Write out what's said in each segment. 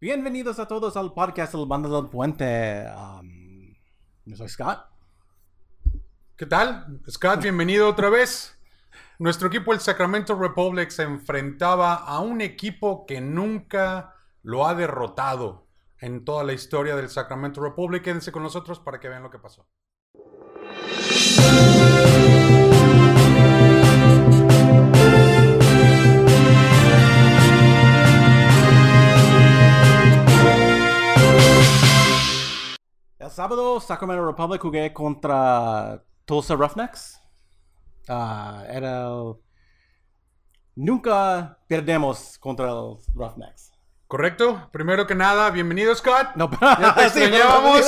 Bienvenidos a todos al podcast El Banda del Puente. Um, yo soy Scott. ¿Qué tal? Scott, bienvenido otra vez. Nuestro equipo, el Sacramento Republic, se enfrentaba a un equipo que nunca lo ha derrotado en toda la historia del Sacramento Republic. Quédense con nosotros para que vean lo que pasó. El sábado, Sacramento Republic jugué contra Tulsa Roughnecks. Ah, era el- Nunca perdemos contra los Roughnecks. ¿Correcto? Primero que nada, bienvenido Scott. No, Ya te Sí, extrañábamos.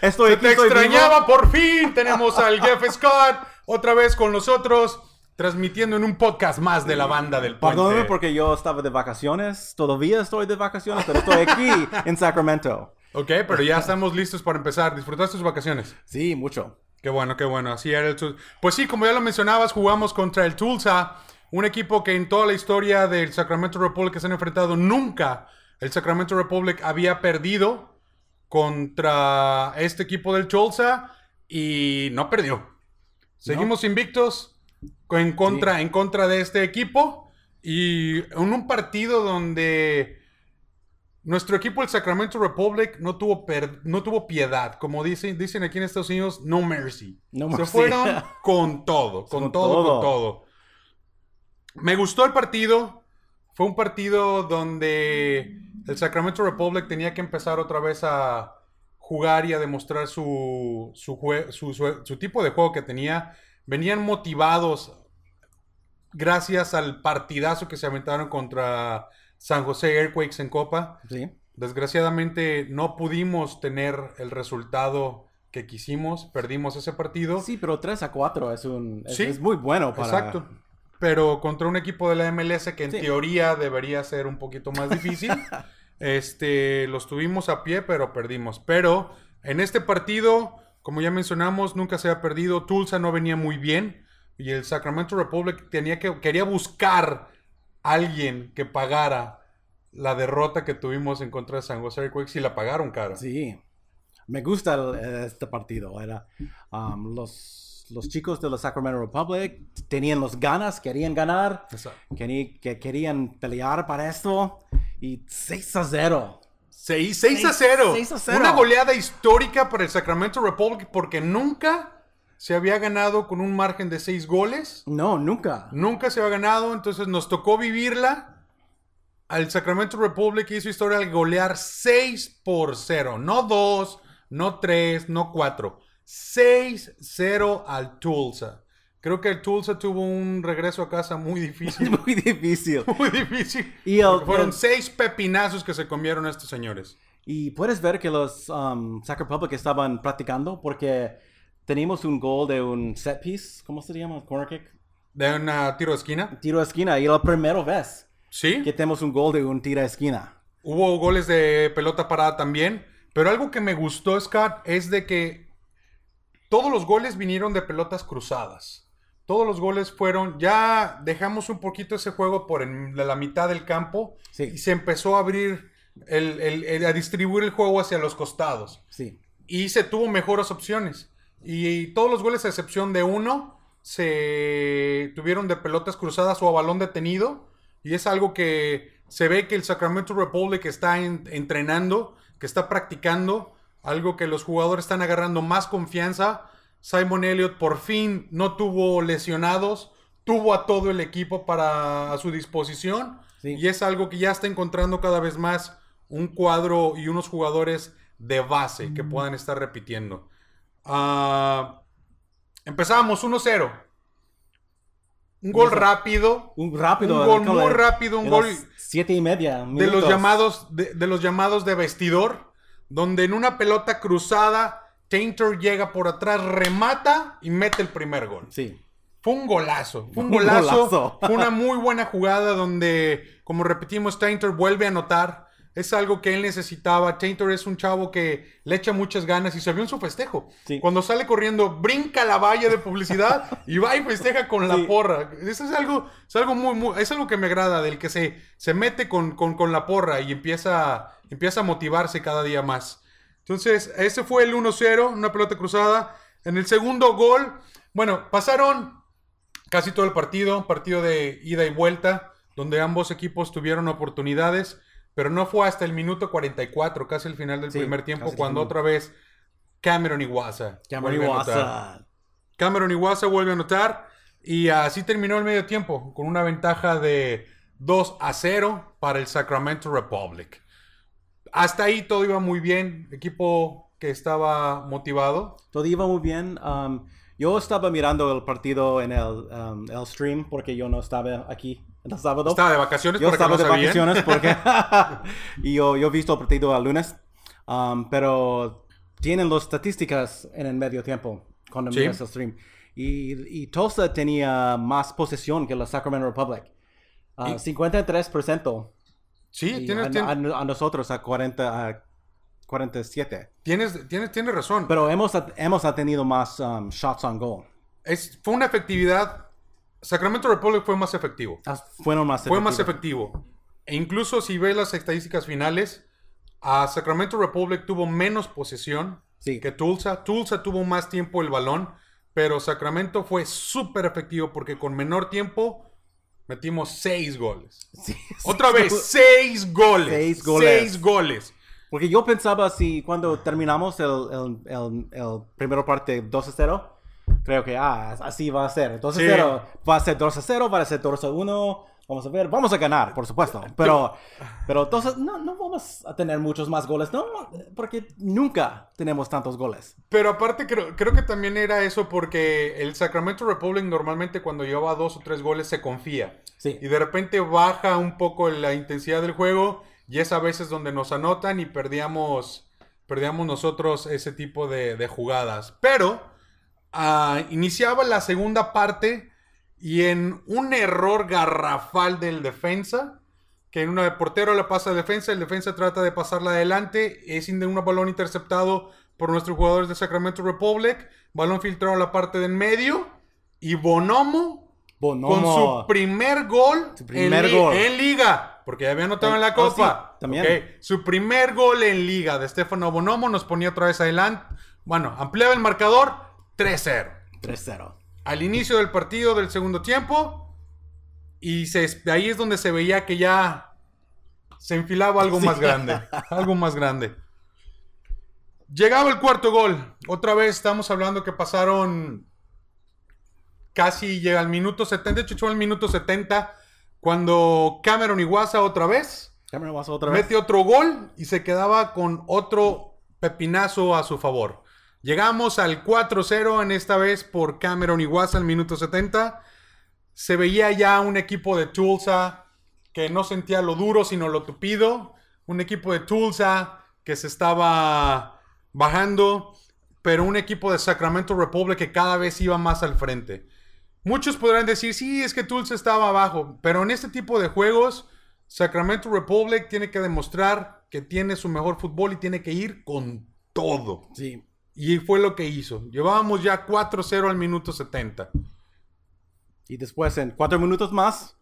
Estoy aquí, te estoy vivo. extrañaba, por fin tenemos al Jeff Scott otra vez con nosotros, transmitiendo en un podcast más de la banda del puente. Perdóname porque yo estaba de vacaciones. Todavía estoy de vacaciones, pero estoy aquí en Sacramento. Ok, pero ya estamos listos para empezar. ¿Disfrutaste tus vacaciones? Sí, mucho. Qué bueno, qué bueno. Así era el Pues sí, como ya lo mencionabas, jugamos contra el Tulsa, un equipo que en toda la historia del Sacramento Republic se han enfrentado, nunca el Sacramento Republic había perdido contra este equipo del Tulsa y no perdió. Seguimos invictos en contra, en contra de este equipo y en un partido donde nuestro equipo, el Sacramento Republic, no tuvo, per- no tuvo piedad. Como dicen, dicen aquí en Estados Unidos, no mercy. No Se mercy. fueron con todo, con, Con todo, todo. con todo. Me gustó el partido. Fue un partido donde el Sacramento Republic tenía que empezar otra vez a jugar y a demostrar su, su, jue- su- su- su tipo de juego que tenía. Venían motivados gracias al partidazo que se aventaron contra San José Earthquakes en Copa. Sí. Desgraciadamente no pudimos tener el resultado que quisimos, perdimos ese partido. Sí, pero 3 a 4 es, un, es, Sí. es muy bueno para... Exacto. Pero contra un equipo de la MLS que en Sí. teoría debería ser un poquito más difícil, este, los tuvimos a pie, pero perdimos. Pero en este partido, como ya mencionamos, nunca se ha perdido. Tulsa no venía muy bien y el Sacramento Republic tenía que, quería buscar alguien que pagara la derrota que tuvimos en contra de San José Earthquakes y la pagaron cara. Sí. Me gusta el- este partido. Era, um, los, los chicos de la Sacramento Republic tenían las ganas, querían ganar, Exacto. querí- que querían pelear para esto. Y 6 a 0. 6, 6 a 0. 6 a 0. Una goleada histórica para el Sacramento Republic porque nunca se había ganado con un margen de 6 goles. No, nunca. Nunca se había ganado, entonces nos tocó vivirla. Al Sacramento Republic hizo historia al golear 6 por 0. No 2, no 3, no 4. 6-0 al Tulsa. Creo que el Tulsa tuvo un regreso a casa muy difícil. Muy difícil. muy difícil. Y el- fueron el- 6 pepinazos que se comieron estos señores. Y puedes ver que los um, Sac Republic estaban practicando porque tenemos un gol de un set piece. ¿Cómo se llama? Corner kick. De un tiro de esquina. Tiro de esquina. Y la primera vez Sí. que tenemos un gol de un tiro de esquina. Hubo goles de pelota parada también. Pero algo que me gustó, Scott, es de que todos los goles vinieron de pelotas cruzadas. Todos los goles fueron. Ya dejamos un poquito ese juego por en la mitad del campo. Sí. Y se empezó a abrir. el- el- el- a distribuir el juego hacia los costados. Sí. y se tuvo mejores opciones. Y todos los goles, a excepción de uno, se tuvieron de pelotas cruzadas o a balón detenido. Y es algo que se ve que el Sacramento Republic está en- entrenando, que está practicando, algo que los jugadores están agarrando más confianza. Simon Elliott por fin no tuvo lesionados, tuvo a todo el equipo para a su disposición. Sí. Y es algo que ya está encontrando cada vez más un cuadro y unos jugadores de base que puedan estar repitiendo. Ah, empezamos 1-0. Un gol rápido. Un rápido. Un gol muy rápido, un gol Siete y media. de los llamados de, de los llamados de vestidor, donde en una pelota cruzada Tainter llega por atrás, remata y mete el primer gol. Sí. Fue un golazo. Fue un Un golazo. golazo. Fue una muy buena jugada donde, como repetimos, Tainter vuelve a anotar. Es algo que él necesitaba. Tainter es un chavo que le echa muchas ganas y se vio en su festejo. Sí. Cuando sale corriendo, brinca la valla de publicidad y va y festeja con la porra. Eso es algo, es algo muy, muy, es algo que me agrada, del que se, se mete con, con, con la porra y empieza empieza a motivarse cada día más. Entonces, ese fue el 1-0, una pelota cruzada. En el segundo gol, bueno, pasaron casi todo el partido, partido de ida y vuelta, donde ambos equipos tuvieron oportunidades, pero no fue hasta el minuto 44, casi el final del Sí, primer tiempo, cuando otra vez Cameron Iwasa. Cameron. Iwasa. Cameron Iwasa vuelve a anotar y así terminó el medio tiempo con una ventaja de 2 a 0 para el Sacramento Republic. Hasta ahí todo iba muy bien, equipo que estaba motivado. Todo iba muy bien. Um, yo estaba mirando el partido en el, um, el stream porque yo no estaba aquí el sábado. Estaba de vacaciones yo estaba no de sabían. vacaciones porque y yo, yo he visto el partido el lunes, um, pero tienen las estadísticas en el medio tiempo cuando Sí. miras el stream. Y, y Tulsa tenía más posesión que la Sacramento Republic. Uh, Y- 53%. Sí, Y tienes, a, tien- a- a nosotros a 40 a 47. tienes, tienes, tienes razón. Pero hemos, hemos tenido más um, shots on goal. Es, fue una efectividad. Sacramento Republic fue más efectivo. Ah, Fueron más Fue más efectivo. E incluso si ves las estadísticas finales, a Sacramento Republic tuvo menos posesión Sí. que Tulsa. Tulsa tuvo más tiempo el balón, pero Sacramento fue súper efectivo porque con menor tiempo metimos seis goles. Sí, sí. Otra vez, seis goles. Seis goles. Seis goles. Porque yo pensaba si cuando terminamos el, el, el, el primero parte 2 a 0, creo que ah, así va a ser. 2 a Sí. 0, va a ser 2 a 0, va a ser 2 a 1. Vamos a ver, vamos a ganar, por supuesto. Pero, pero entonces no, no vamos a tener muchos más goles, ¿no? Porque nunca tenemos tantos goles. Pero aparte creo, creo que también era eso porque el Sacramento Republic normalmente cuando lleva dos o tres goles se confía. Sí. Y de repente baja un poco la intensidad del juego y es a veces donde nos anotan y perdíamos, perdíamos nosotros ese tipo de, de jugadas. Pero ah, iniciaba la segunda parte y en un error garrafal del defensa, que en una de portero la pasa al defensa, el defensa trata de pasarla adelante, es un balón interceptado por nuestros jugadores de Sacramento Republic, balón filtrado a la parte del medio y Bonomo Bonomo. con su primer gol, Su primer en, li- gol. en liga, porque ya había anotado en la Oh, copa. sí, también. Su primer gol en liga de Stefano Bonomo nos ponía otra vez adelante. Bueno, ampliaba el marcador 3-0. 3-0. Al inicio del partido del segundo tiempo. Y se, ahí es donde se veía que ya se enfilaba algo Sí. más grande. Algo más grande. Llegaba el cuarto gol. Otra vez estamos hablando que pasaron casi llega al minuto 70. De hecho, fue al minuto 70 cuando Cameron Iwasa otra vez Cameron Watson otra vez. mete otro gol y se quedaba con otro pepinazo a su favor. Llegamos al 4-0 en esta vez por Cameron Iwasa al minuto 70. Se veía ya un equipo de Tulsa que no sentía lo duro sino lo tupido. Un equipo de Tulsa que se estaba bajando, pero un equipo de Sacramento Republic que cada vez iba más al frente. Muchos podrán decir, sí, es que Tulsa estaba abajo, pero en este tipo de juegos, Sacramento Republic tiene que demostrar que tiene su mejor fútbol y tiene que ir con todo. Sí. Y fue lo que hizo. Llevábamos ya 4-0 al minuto 70. Y después en cuatro minutos más,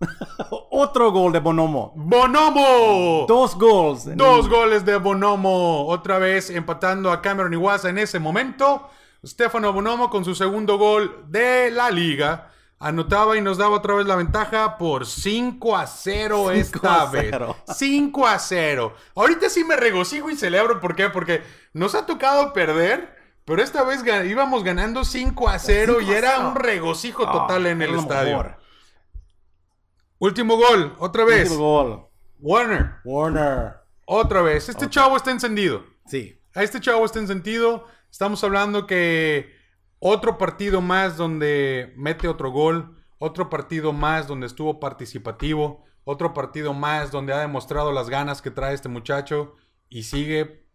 otro gol de Bonomo. ¡Bonomo! Dos goals. en Dos un- goles de Bonomo. Otra vez empatando a Cameron Iwasa en ese momento. Stefano Bonomo con su segundo gol de la liga. Anotaba y nos daba otra vez la ventaja por 5 a 0 esta a vez. 0. 5 a 0. Ahorita sí me regocijo y celebro. ¿Por qué? Porque nos ha tocado perder. Pero esta vez íbamos ganando 5 a 0 y 5 a era 0. un regocijo total Ah, en el estadio. mejor. Último gol, otra vez. Último gol. Warner, Warner. otra vez. Este chavo está encendido. Sí. A este chavo está en sentido. Estamos hablando que otro partido más donde mete otro gol, otro partido más donde estuvo participativo, otro partido más donde ha demostrado las ganas que trae este muchacho y sigue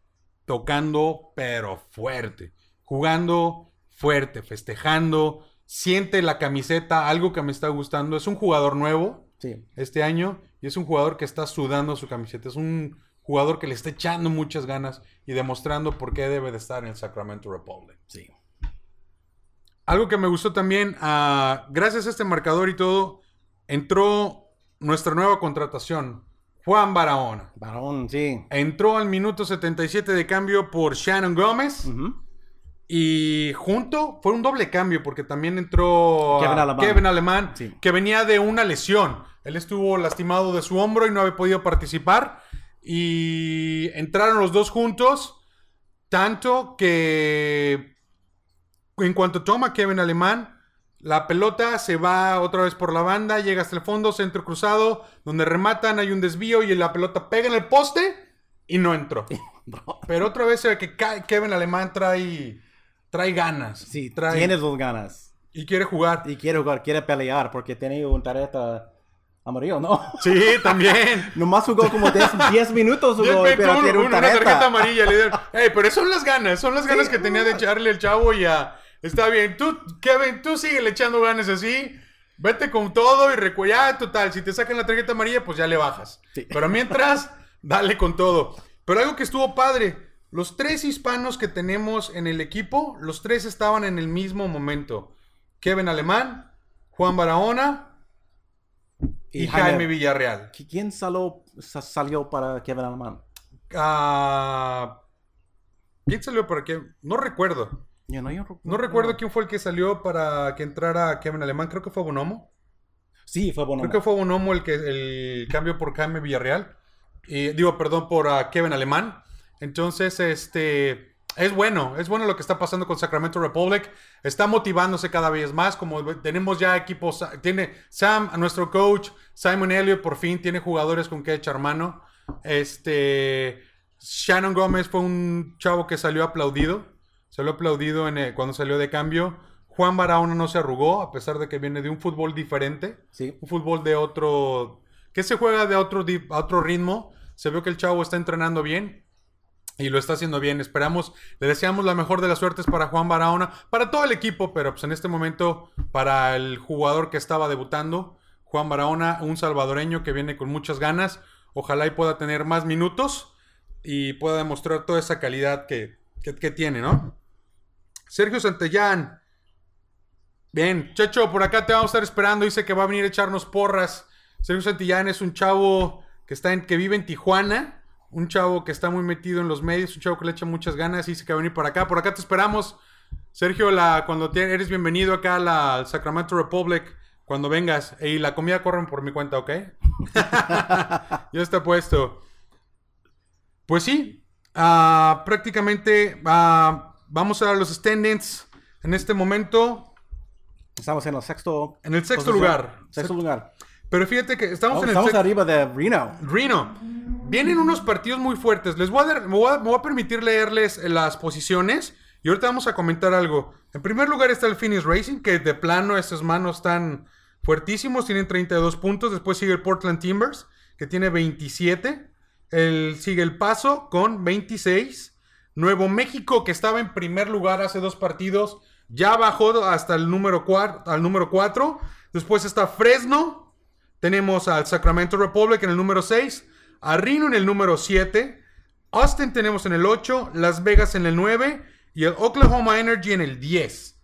tocando pero fuerte, jugando fuerte, festejando, siente la camiseta, algo que me está gustando. Es un jugador nuevo, Sí. este año y es un jugador que está sudando su camiseta. Es un jugador que le está echando muchas ganas y demostrando por qué debe de estar en el Sacramento Republic. Sí. Algo que me gustó también, ah, gracias a este marcador y todo, entró nuestra nueva contratación, Juan Barahona. Varón, sí. Entró al minuto 77 de cambio por Shannon Gómez. Y junto fue un doble cambio porque también entró Kevin Alemán. Kevin Alemán, Sí. que venía de una lesión. Él estuvo lastimado de su hombro y no había podido participar. Y entraron los dos juntos, tanto que en cuanto toma Kevin Alemán, la pelota se va otra vez por la banda, llega hasta el fondo, centro cruzado, donde rematan, hay un desvío y la pelota pega en el poste y no entró. Pero otra vez se ve que Kevin Alemán trae, trae ganas. Sí, trae, tiene dos ganas. Y quiere jugar. Y quiere jugar, quiere pelear porque tiene un tarjeta amarillo, ¿no? Sí, también. Nomás jugó como 10 10 minutos, jugó, pero un- tiene un una tarjeta tarjeta. amarilla. Le dieron. Ey, pero son las ganas, son las ganas Sí. que tenía de echarle el chavo y ya. Está bien. Tú, Kevin, tú sigue le echando ganas así. Vete con todo y recuella. Total, si te sacan la tarjeta amarilla, pues ya le bajas. Sí. Pero mientras, dale con todo. Pero algo que estuvo padre. Los tres hispanos que tenemos en el equipo, los tres estaban en el mismo momento. Kevin Alemán, Juan Barahona y, Jaime Villarreal. ¿Qui- ¿Quién salió, sa- salió para Kevin Alemán? Ah, ¿Quién salió para qué? No recuerdo. No, yo No recuerdo quién fue el que salió para que entrara Kevin Alemán. Creo que fue Bonomo. Sí, fue bueno. Creo que fue Bonomo el que el cambio por Jaime Villarreal. Y, digo, perdón, por ah, Kevin Alemán. Entonces, este. Es bueno, es bueno lo que está pasando con Sacramento Republic. Está motivándose cada vez más. Como tenemos ya equipos. Tiene Sam, nuestro coach, Simon Elliott, por fin tiene jugadores con que echar mano. Este. Shannon Gómez fue un chavo que salió aplaudido. Salió aplaudido en, eh, cuando salió de cambio. Juan Barahona no se arrugó, a pesar de que viene de un fútbol diferente Sí. un fútbol de otro, que se juega de otro, a otro ritmo. Se ve que el chavo está entrenando bien y lo está haciendo bien. Esperamos, le deseamos la mejor de las suertes para Juan Barahona, para todo el equipo, pero pues en este momento para el jugador que estaba debutando, Juan Barahona, un salvadoreño que viene con muchas ganas. Ojalá y pueda tener más minutos y pueda demostrar toda esa calidad que, que- que tiene, ¿no? Sergio Santellán. Bien, Checho, por acá te vamos a estar esperando. Dice que va a venir a echarnos porras. Sergio Santillán es un chavo que, está en, que vive en Tijuana. Un chavo que está muy metido en los medios. Un chavo que le echa muchas ganas. Dice que va a venir por acá. Por acá te esperamos. Sergio, la, cuando eres bienvenido acá a la al Sacramento Republic. Cuando vengas. Y la comida corren por mi cuenta, ¿ok? ya está puesto. Pues sí. ah, prácticamente ah, vamos a los standings. En este momento. Estamos en el sexto. En el sexto posición. lugar. Sexto lugar. Pero fíjate que estamos Oh, en el estamos arriba de Reno. Reno. Vienen unos partidos muy fuertes. Les voy a, dar- me, voy a, me voy a permitir leerles las posiciones. Y ahorita vamos a comentar algo. En primer lugar está el Phoenix Racing, que de plano estos manos están fuertísimos. Tienen 32 puntos. Después sigue el Portland Timbers, que tiene 27. El, sigue el Paso con 26. Nuevo México, que estaba en primer lugar hace dos partidos, ya bajó hasta el número 4. Al número 4. Después está Fresno, tenemos al Sacramento Republic en el número 6, a Reno en el número 7, Austin tenemos en el 8, Las Vegas en el 9 y el Oklahoma Energy en el 10.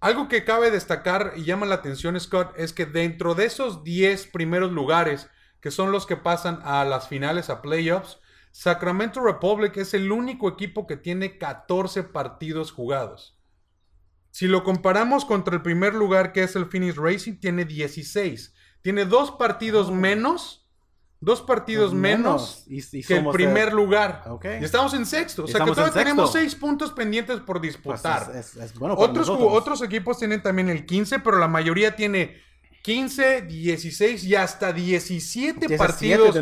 Algo que cabe destacar y llama la atención, Scott, es que dentro de esos 10 primeros lugares, que son los que pasan a las finales, a playoffs, Sacramento Republic es el único equipo que tiene 14 partidos jugados. Si lo comparamos contra el primer lugar que es el Phoenix Racing, tiene 16. Tiene dos partidos menos. Dos partidos menos, Y- y que el primer lugar. Y estamos en sexto. O sea que todavía tenemos seis puntos pendientes por Pues disputar. es, es- es bueno para otros, otros equipos tienen también el 15, pero la mayoría tiene 15, 16 y hasta 17, 17 partidos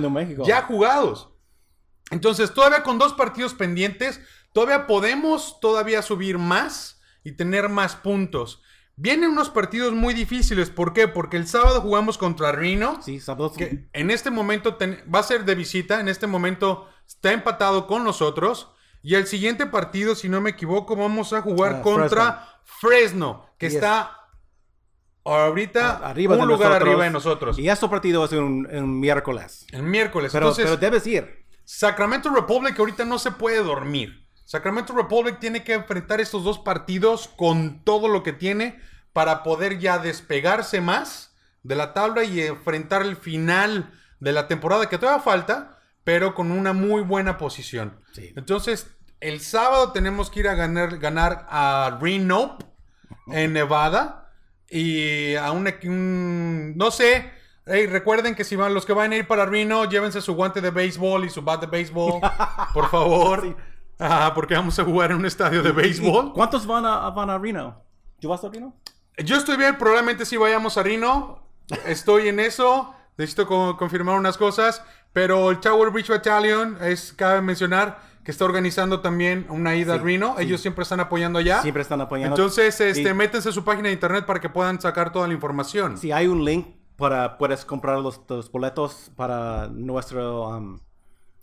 ya jugados. Entonces, todavía con dos partidos pendientes, todavía podemos todavía subir más y tener más puntos. Vienen unos partidos muy difíciles. ¿Por qué? Porque el sábado jugamos contra Reno. Sí, sábado. Que en este momento ten- va a ser de visita. En este momento está empatado con nosotros. Y el siguiente partido, si no me equivoco, vamos a jugar Ah, contra Fresno, que Yes. está ahorita Ah, arriba un de lugar nosotros. arriba de nosotros. Y este partido es un, un miércoles. El miércoles. Pero, Entonces, pero debes ir. Sacramento Republic ahorita no se puede dormir. Sacramento Republic tiene que enfrentar estos dos partidos con todo lo que tiene para poder ya despegarse más de la tabla y enfrentar el final de la temporada que todavía falta, pero con una muy buena posición. Sí. Entonces, el sábado tenemos que ir a ganar, ganar a Reno en Nevada y a un, un- no sé. Ey, recuerden que si van los que van a ir para Reno, llévense su guante de béisbol y su bat de béisbol, por favor. Sí. Ah, porque vamos a jugar en un estadio de ¿Y béisbol. ¿Cuántos van a, van a Reno? ¿Tú vas a Reno? Yo estoy bien, probablemente sí vayamos a Reno. Estoy en eso. Necesito co- confirmar unas cosas. Pero el Tower Bridge Battalion es, cabe mencionar, que está organizando también una ida Sí, a Reno. sí. Ellos siempre están apoyando allá. Siempre están apoyando. Entonces, este, Sí. métanse a su página de internet para que puedan sacar toda la información. Si hay un link para puedes comprar los, los boletos para nuestro um,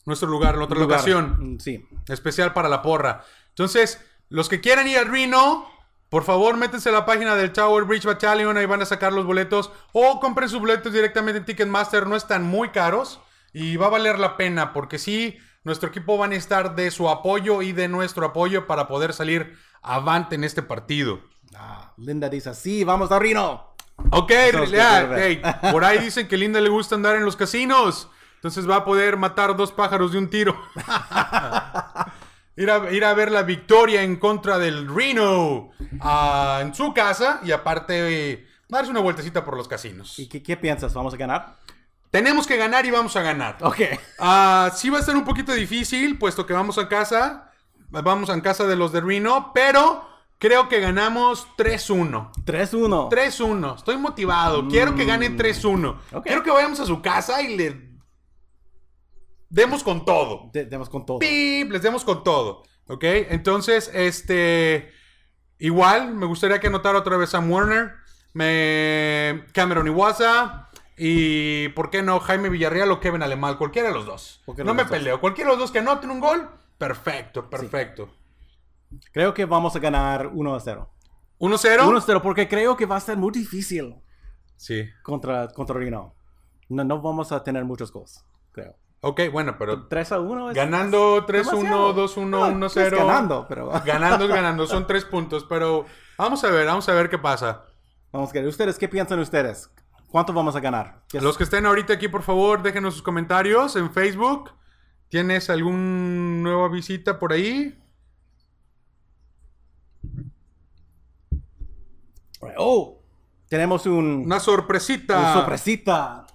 Nuestro lugar, la otra lugar. locación. Mm, Sí. especial para la porra. Entonces, los que quieran ir al Reno, por favor, métanse a la página del Tower Bridge Battalion, ahí van a sacar los boletos. O compren sus boletos directamente en Ticketmaster, no están muy caros y va a valer la pena, porque sí, nuestro equipo va a necesitar de su apoyo y de nuestro apoyo para poder salir avante en este partido. Ah, Linda dice, sí, vamos a Reno. Ok, ya, hey, por ahí dicen que Linda le gusta andar en los casinos. Entonces va a poder matar dos pájaros de un tiro. ir, a, ir a ver la victoria en contra del Reno ah, en su casa y aparte eh, darse una vueltecita por los casinos. ¿Y qué, qué piensas? ¿Vamos a ganar? Tenemos que ganar y vamos a ganar. Ok. Ah, sí va a ser un poquito difícil, puesto que vamos a casa. Vamos a casa de los de Reno, pero creo que ganamos 3-1. 3-1. 3-1. Estoy motivado. Quiero que ganen 3-1. Ok. Quiero que vayamos a su casa y le demos con todo. De- Demos con todo. ¡Pip! Les demos con todo. ¿Ok? Entonces, este. Igual, me gustaría que anotara otra vez Sam Warner, me, Cameron Iwasa y, ¿por qué no? Jaime Villarreal o Kevin Alemal. Cualquiera de los dos. No me dos. peleo. Cualquiera de los dos que anoten un gol. Perfecto, perfecto. Creo que vamos a ganar 1-0. 1-0. 1-0 porque creo que va a ser muy difícil Sí. contra, contra Reno. No, no vamos a tener muchos goals, creo. Ok, bueno, pero 3-1 es... Ganando es 3-1, demasiado. 2-1, No, 1-0. es ganando, pero... Ganando es ganando, son tres puntos, pero vamos a ver, vamos a ver qué pasa. Vamos a ver, ¿ustedes qué piensan ustedes? ¿Cuánto vamos a ganar? ¿Qué es- Los que estén ahorita aquí, por favor, déjenos sus comentarios en Facebook. ¿Tienes algún nueva visita por ahí? Oh, tenemos un... Una sorpresita. una sorpresita.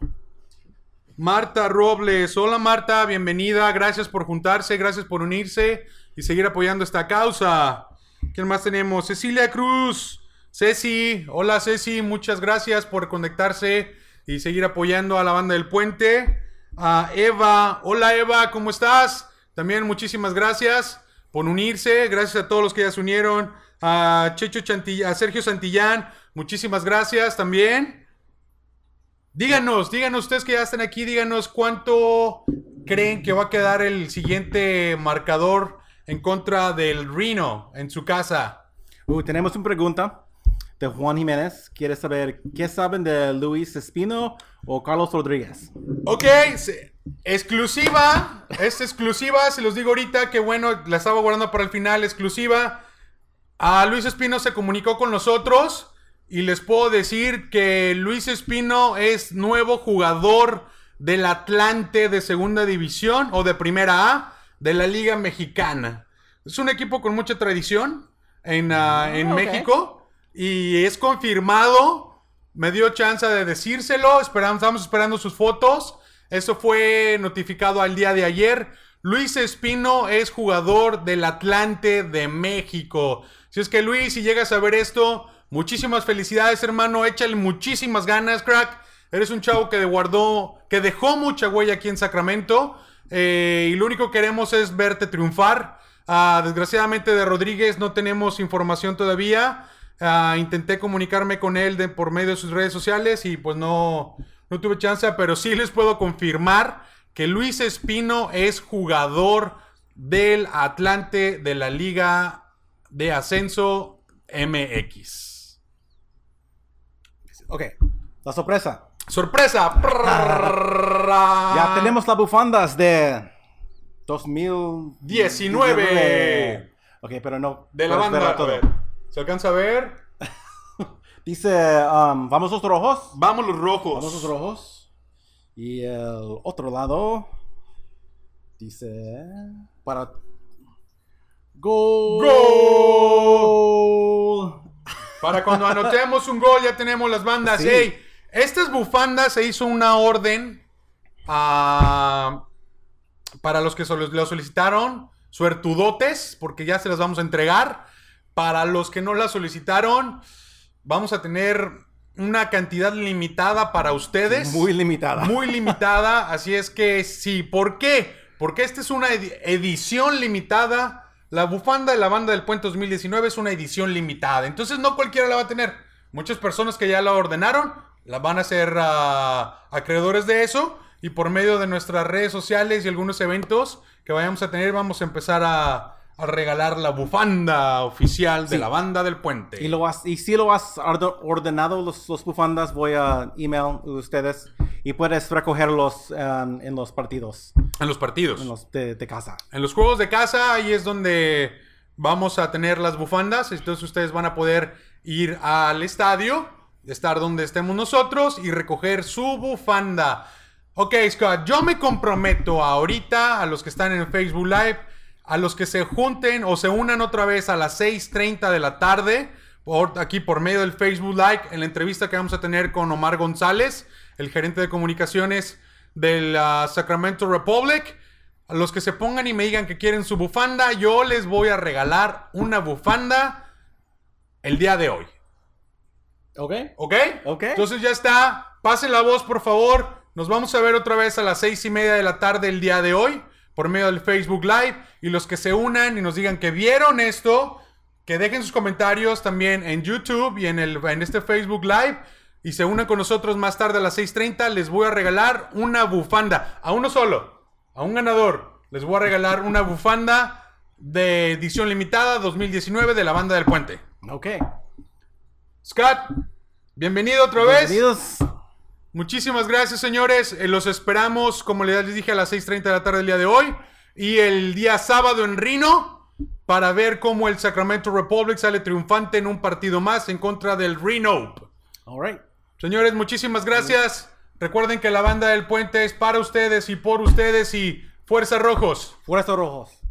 Marta Robles. Hola Marta, bienvenida. Gracias por juntarse, gracias por unirse y seguir apoyando esta causa. ¿Quién más tenemos? Cecilia Cruz. Ceci. Hola Ceci, muchas gracias por conectarse y seguir apoyando a la banda del puente. A Eva. Hola Eva, ¿cómo estás? También muchísimas gracias por unirse. Gracias a todos los que ya se unieron. A Checho Chanti- a Sergio Santillán. Muchísimas gracias también. Díganos, díganos ustedes que ya están aquí, díganos cuánto creen que va a quedar el siguiente marcador en contra del Reno en su casa. Uh, tenemos una pregunta de Juan Jiménez. Quiere saber qué saben de Luis Espino o Carlos Rodríguez. Ok, exclusiva, es exclusiva, se los digo ahorita que bueno, la estaba guardando para el final, exclusiva. A Luis Espino se comunicó con nosotros y les puedo decir que Luis Espino es nuevo jugador del Atlante de segunda división o de primera A de la Liga Mexicana. Es un equipo con mucha tradición en, ah, en ok. México y es confirmado. Me dio chance de decírselo. Esperamos, estamos esperando sus fotos. Eso fue notificado al día de ayer. Luis Espino es jugador del Atlante de México. Si es que Luis, si llegas a ver esto, muchísimas felicidades, hermano. Échale muchísimas ganas, crack. Eres un chavo que guardó, que dejó mucha huella aquí en Sacramento. eh, y lo único que queremos es verte triunfar. Ah, desgraciadamente de Rodríguez no tenemos información todavía. Ah, intenté comunicarme con él por medio de sus redes sociales y pues no, no tuve chance, pero sí les puedo confirmar que Luis Espino es jugador del Atlante de la Liga de Ascenso MX. Ok, la sorpresa. ¡Sorpresa! Ya tenemos las bufandas de 2019. Ok, pero no. De la banda. A todo. ver, ¿Se alcanza a ver? Dice, um, vamos los rojos. Vamos los rojos. Vamos los rojos. Y el otro lado dice para gol. ¡Gol! Para cuando anotemos un gol ya tenemos las bandas. Sí. Ey, estas bufandas se hizo una orden ah, para los que lo solicitaron, suertudotes, porque ya se las vamos a entregar. Para los que no las solicitaron, vamos a tener una cantidad limitada para ustedes. Muy limitada. Muy limitada, así es que sí. ¿Por qué? Porque esta es una edi- edición limitada. La bufanda de la banda del Puente 2019 es una edición limitada. Entonces no cualquiera la va a tener. Muchas personas que ya la ordenaron la van a ser ah, acreedores de eso. Y por medio de nuestras redes sociales y algunos eventos que vayamos a tener, vamos a empezar a, a regalar la bufanda oficial de Sí. la banda del Puente. Y, lo has, y si lo has ordenado los, los bufandas, voy a email a ustedes y puedes recogerlos um, en los partidos En los partidos. en los de, de casa. En los juegos de casa, ahí es donde vamos a tener las bufandas. Entonces ustedes van a poder ir al estadio, estar donde estemos nosotros y recoger su bufanda. Ok, Scott, yo me comprometo ahorita a los que están en Facebook Live, a los que se junten o se unan otra vez a las 6.30 de la tarde, por, aquí por medio del Facebook Live, en la entrevista que vamos a tener con Omar González, el gerente de comunicaciones del ah, Sacramento Republic. A los que se pongan y me digan que quieren su bufanda, yo les voy a regalar una bufanda el día de hoy. ¿Ok? ¿Ok? Ok. Entonces ya está. Pasen la voz, por favor. Nos vamos a ver otra vez a las seis y media de la tarde el día de hoy por medio del Facebook Live. Y los que se unan y nos digan que vieron esto, que dejen sus comentarios también en YouTube y en, el, en este Facebook Live. Y se unan con nosotros más tarde a las 6.30. Les voy a regalar una bufanda. A uno solo. A un ganador. Les voy a regalar una bufanda de edición limitada 2019 de la banda del puente. Ok. Scott, bienvenido otra vez. Bienvenidos. Muchísimas gracias, señores. Eh, los esperamos, como les dije, a las 6.30 de la tarde del día de hoy. Y el día sábado en Reno, para ver cómo el Sacramento Republic sale triunfante en un partido más en contra del Reno. All right. Señores, muchísimas gracias. Recuerden que la banda del puente es para ustedes y por ustedes y Fuerza Rojos. Fuerza Rojos.